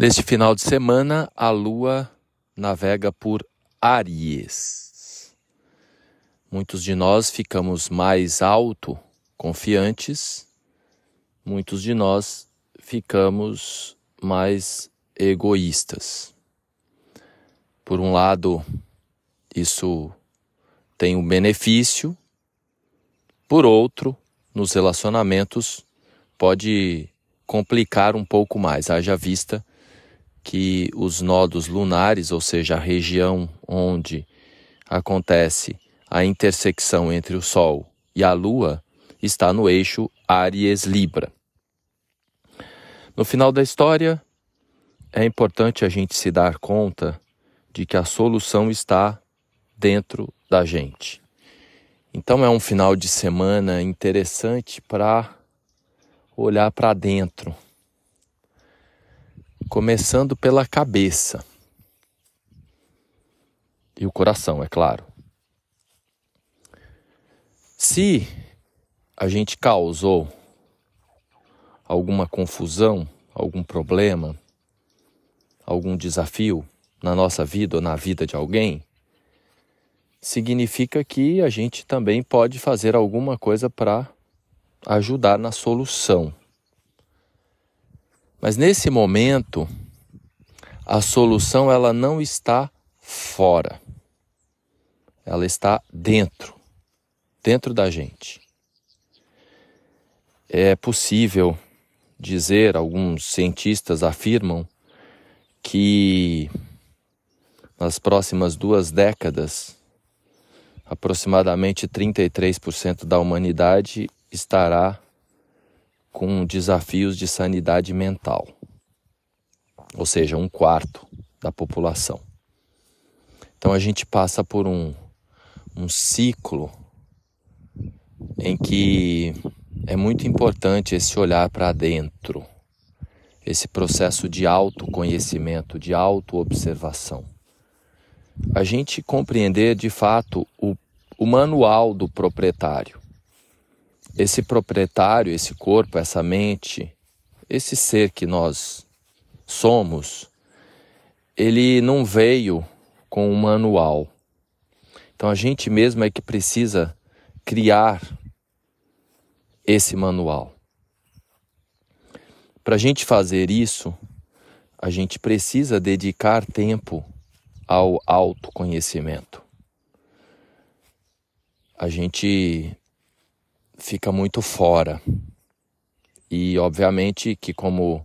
Neste final de semana, a Lua navega por Aries. Muitos de nós ficamos mais alto, confiantes, muitos de nós ficamos mais egoístas. Por um lado, isso tem um benefício, por outro, nos relacionamentos pode complicar um pouco mais, haja vista que os nodos lunares, ou seja, a região onde acontece a intersecção entre o Sol e a Lua, está no eixo Áries-Libra. No final da história, é importante a gente se dar conta de que a solução está dentro da gente. Então é um final de semana interessante para olhar para dentro, começando pela cabeça e o coração, é claro. Se a gente causou alguma confusão, algum problema, algum desafio na nossa vida ou na vida de alguém, significa que a gente também pode fazer alguma coisa para ajudar na solução. Mas nesse momento, a solução ela não está fora. Ela está dentro, dentro da gente. É possível dizer, alguns cientistas afirmam, que nas próximas duas décadas aproximadamente 33% da humanidade estará com desafios de sanidade mental, ou seja, um quarto da população. Então a gente passa por um, um ciclo em que é muito importante esse olhar para dentro, esse processo de autoconhecimento, de autoobservação a gente compreender de fato o, o manual do proprietário. Esse proprietário, esse corpo, essa mente, esse ser que nós somos, ele não veio com um manual. Então a gente mesmo é que precisa criar esse manual. Para a gente fazer isso, a gente precisa dedicar tempo ao autoconhecimento. A gente fica muito fora. E obviamente que como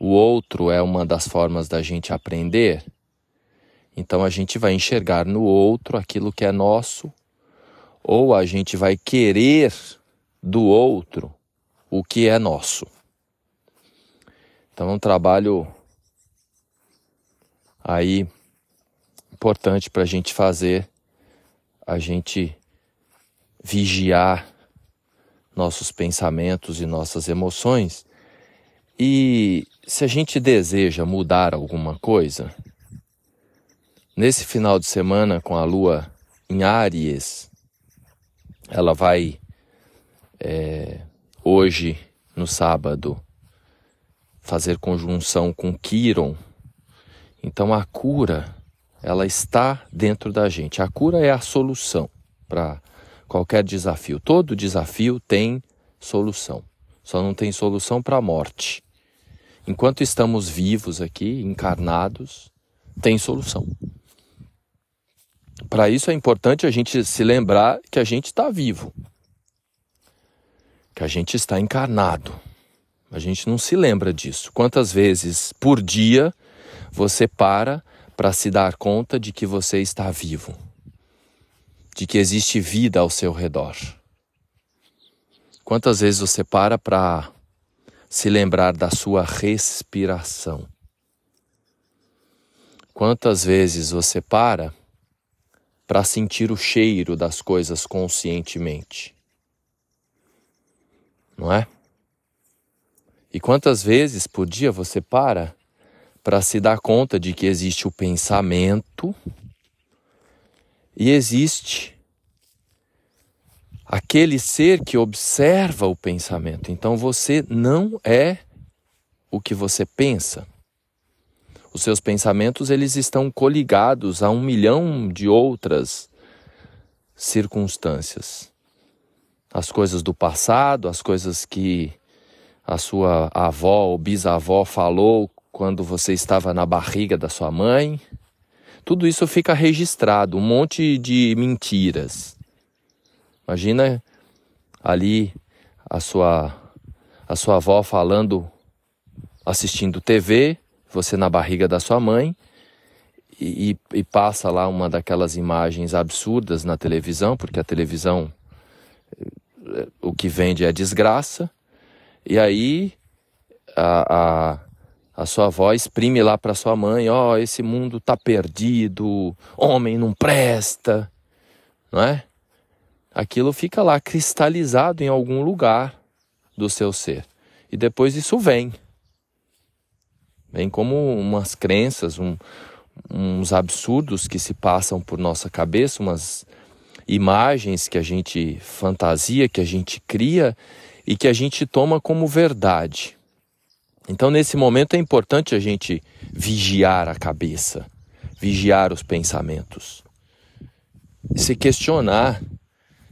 o outro é uma das formas da gente aprender, então a gente vai enxergar no outro aquilo que é nosso, ou a gente vai querer do outro o que é nosso. Então é um trabalho aí importante para a gente fazer, a gente vigiar nossos pensamentos e nossas emoções. E se a gente deseja mudar alguma coisa, nesse final de semana com a lua em Áries, ela vai é, hoje, no sábado, fazer conjunção com Quiron. Então a cura ela está dentro da gente. A cura é a solução para qualquer desafio. Todo desafio tem solução. Só não tem solução para a morte. Enquanto estamos vivos aqui, encarnados, tem solução. Para isso é importante a gente se lembrar que a gente está vivo, que a gente está encarnado. A gente não se lembra disso. Quantas vezes por dia você para para se dar conta de que você está vivo, de que existe vida ao seu redor. Quantas vezes você para para se lembrar da sua respiração? Quantas vezes você para para sentir o cheiro das coisas conscientemente? Não é? E quantas vezes por dia você para para se dar conta de que existe o pensamento e existe aquele ser que observa o pensamento. Então você não é o que você pensa. Os seus pensamentos eles estão coligados a um milhão de outras circunstâncias. As coisas do passado, as coisas que a sua avó ou bisavó falou quando você estava na barriga da sua mãe. Tudo isso fica registrado, um monte de mentiras. Imagina ali a sua a sua avó falando assistindo TV, você na barriga da sua mãe, e, e, passa lá uma daquelas imagens absurdas na televisão, porque a televisão eh, o que vende é desgraça, e aí a, a, a sua avó exprime lá para sua mãe: ó, oh, esse mundo tá perdido, homem não presta, não é? Aquilo fica lá cristalizado em algum lugar do seu ser. E depois isso vem. Vem como umas crenças, um, uns absurdos que se passam por nossa cabeça, umas imagens que a gente fantasia, que a gente cria e que a gente toma como verdade. Então, nesse momento, é importante a gente vigiar a cabeça, vigiar os pensamentos, se questionar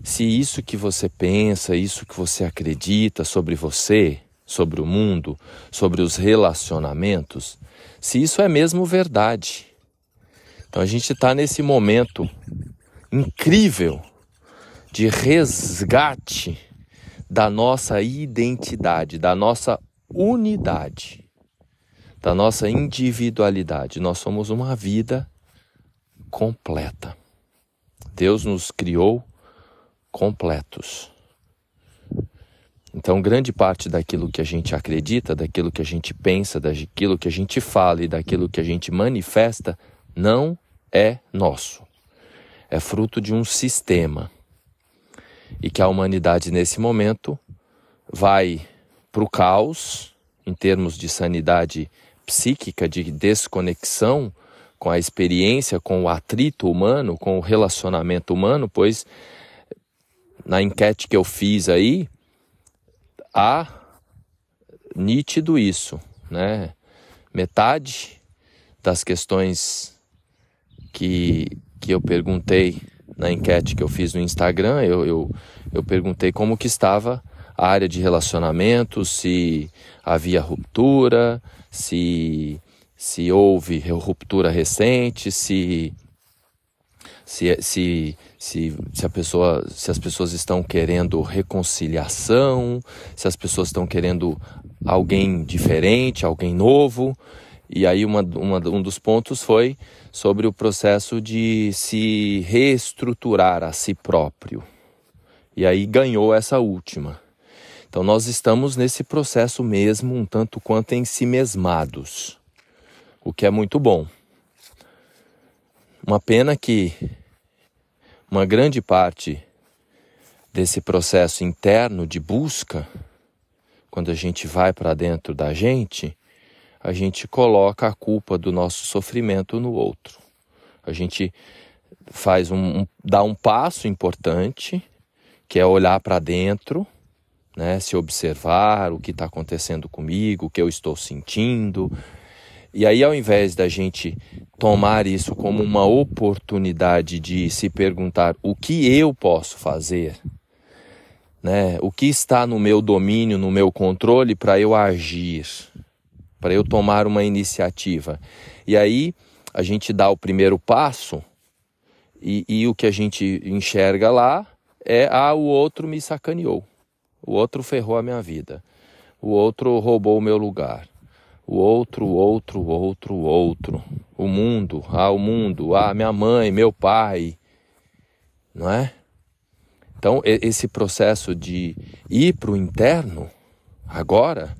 se isso que você pensa, isso que você acredita sobre você, sobre o mundo, sobre os relacionamentos, se isso é mesmo verdade. Então a gente está nesse momento incrível de resgate da nossa identidade, da nossa unidade, da nossa individualidade. Nós somos uma vida completa. Deus nos criou completos. Então, grande parte daquilo que a gente acredita, daquilo que a gente pensa, daquilo que a gente fala e daquilo que a gente manifesta não é nosso. É fruto de um sistema e que a humanidade nesse momento vai para o caos em termos de sanidade psíquica, de desconexão com a experiência, com o atrito humano, com o relacionamento humano, pois na enquete que eu fiz aí, há nítido isso, né? Metade das questões que, que eu perguntei na enquete que eu fiz no Instagram, eu, eu, eu perguntei como que estava área de relacionamento, se havia ruptura, se, se houve ruptura recente, se, se, se, se, se, a pessoa, se as pessoas estão querendo reconciliação, se as pessoas estão querendo alguém diferente, alguém novo. E aí uma, uma, um dos pontos foi sobre o processo de se reestruturar a si próprio. E aí ganhou essa última. Então nós estamos nesse processo mesmo, um tanto quanto em si mesmados, o que é muito bom. Uma pena que uma grande parte desse processo interno de busca, quando a gente vai para dentro da gente, a gente coloca a culpa do nosso sofrimento no outro. A gente faz um, um dá um passo importante, que é olhar para dentro, né, se observar o que está acontecendo comigo, o que eu estou sentindo. E aí, ao invés da gente tomar isso como uma oportunidade de se perguntar o que eu posso fazer, né, o que está no meu domínio, no meu controle para eu agir, para eu tomar uma iniciativa. E aí a gente dá o primeiro passo e, e o que a gente enxerga lá é: ah, o outro me sacaneou, o outro ferrou a minha vida, o outro roubou o meu lugar, o outro, outro, outro, outro, o mundo, ah, o mundo, ah, minha mãe, meu pai, não é? Então, esse processo de ir para o interno, agora,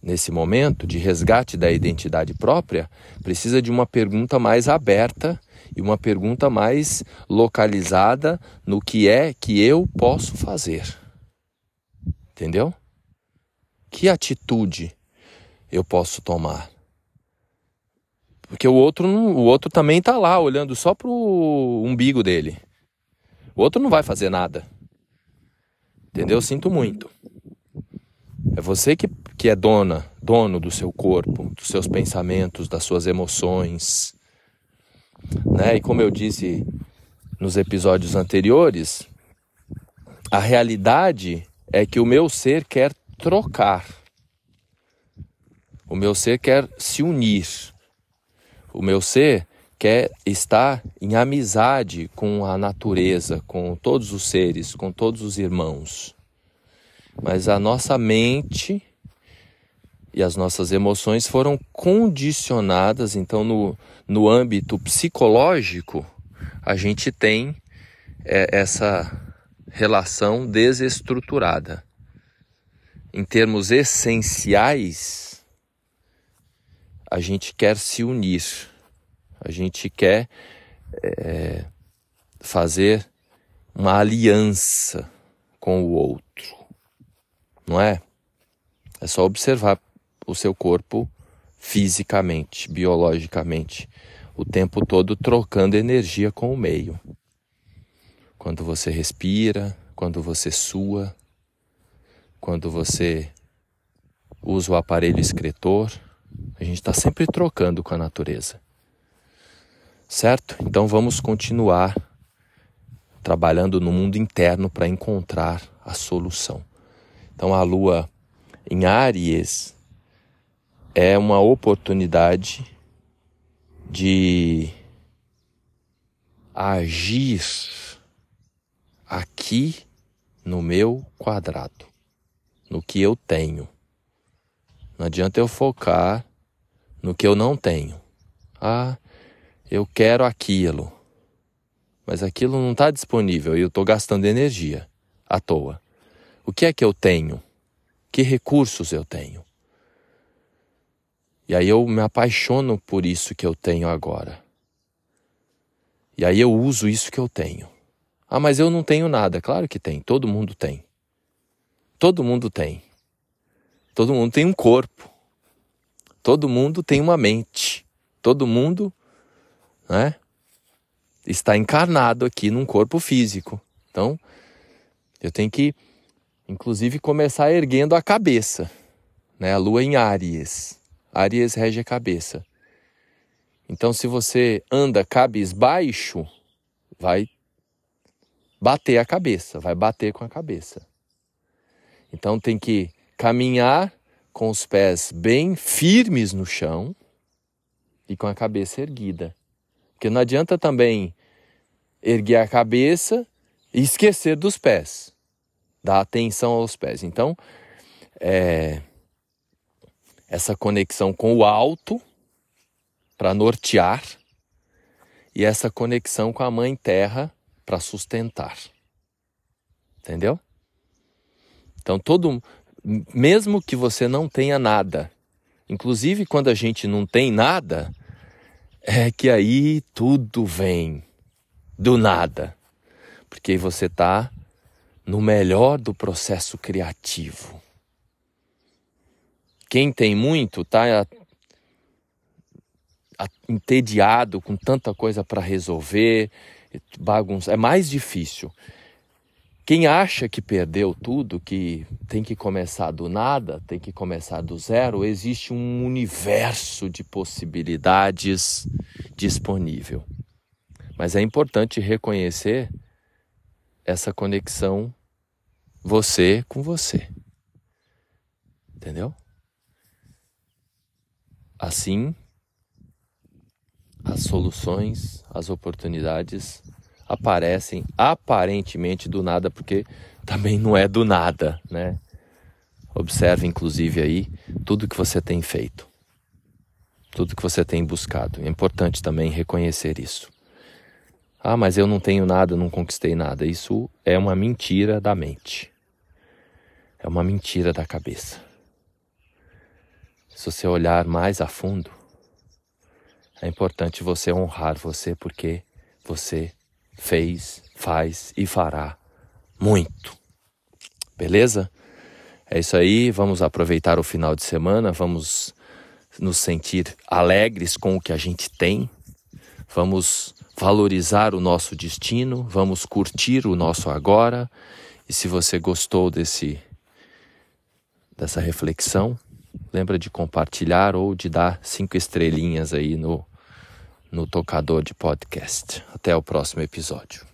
nesse momento de resgate da identidade própria, precisa de uma pergunta mais aberta e uma pergunta mais localizada no que é que eu posso fazer. Entendeu? Que atitude eu posso tomar? Porque o outro, o outro também está lá olhando só para o umbigo dele. O outro não vai fazer nada. Entendeu? Sinto muito. É você que que é dona, dono do seu corpo, dos seus pensamentos, das suas emoções. Né? E como eu disse nos episódios anteriores, a realidade é que o meu ser quer trocar. O meu ser quer se unir. O meu ser quer estar em amizade com a natureza, com todos os seres, com todos os irmãos. Mas a nossa mente e as nossas emoções foram condicionadas, então, no, no âmbito psicológico, a gente tem é, essa relação desestruturada. Em termos essenciais, a gente quer se unir, a gente quer é, fazer uma aliança com o outro, não é? É só observar o seu corpo fisicamente, biologicamente, o tempo todo trocando energia com o meio. Quando você respira, quando você sua, quando você usa o aparelho excretor, a gente está sempre trocando com a natureza. Certo? Então vamos continuar trabalhando no mundo interno para encontrar a solução. Então a lua em Áries é uma oportunidade de agir aqui no meu quadrado, no que eu tenho. Não adianta eu focar no que eu não tenho. Ah, eu quero aquilo, mas aquilo não está disponível e eu estou gastando energia à toa. O que é que eu tenho? Que recursos eu tenho? E aí eu me apaixono por isso que eu tenho agora. E aí eu uso isso que eu tenho. Ah, mas eu não tenho nada. Claro que tem, todo mundo tem. Todo mundo tem. Todo mundo tem um corpo. Todo mundo tem uma mente. Todo mundo, né, está encarnado aqui num corpo físico. Então, eu tenho que inclusive começar erguendo a cabeça, né? A lua em Áries. Áries rege a cabeça. Então, se você anda cabisbaixo, vai bater a cabeça, vai bater com a cabeça. Então, tem que caminhar com os pés bem firmes no chão e com a cabeça erguida. Porque não adianta também erguer a cabeça e esquecer dos pés, dar atenção aos pés. Então, é, essa conexão com o alto para nortear e essa conexão com a mãe terra para sustentar. Entendeu? Então todo mesmo que você não tenha nada, inclusive quando a gente não tem nada, é que aí tudo vem do nada. Porque você está no melhor do processo criativo. Quem tem muito está entediado com tanta coisa para resolver, bagunça. É mais difícil. Quem acha que perdeu tudo, que tem que começar do nada, tem que começar do zero, existe um universo de possibilidades disponível. Mas é importante reconhecer essa conexão você com você. Entendeu? Assim, as soluções, as oportunidades aparecem aparentemente do nada, porque também não é do nada, né? Observe, inclusive, aí tudo que você tem feito, tudo que você tem buscado. É importante também reconhecer isso. Ah, mas eu não tenho nada, não conquistei nada. Isso é uma mentira da mente. É uma mentira da cabeça. Se você olhar mais a fundo, é importante você honrar você porque você fez, faz e fará muito. Beleza? É isso aí, vamos aproveitar o final de semana, vamos nos sentir alegres com o que a gente tem, vamos valorizar o nosso destino, vamos curtir o nosso agora. E se você gostou desse dessa reflexão, lembra de compartilhar ou de dar cinco estrelinhas aí no, no tocador de podcast. Até o próximo episódio.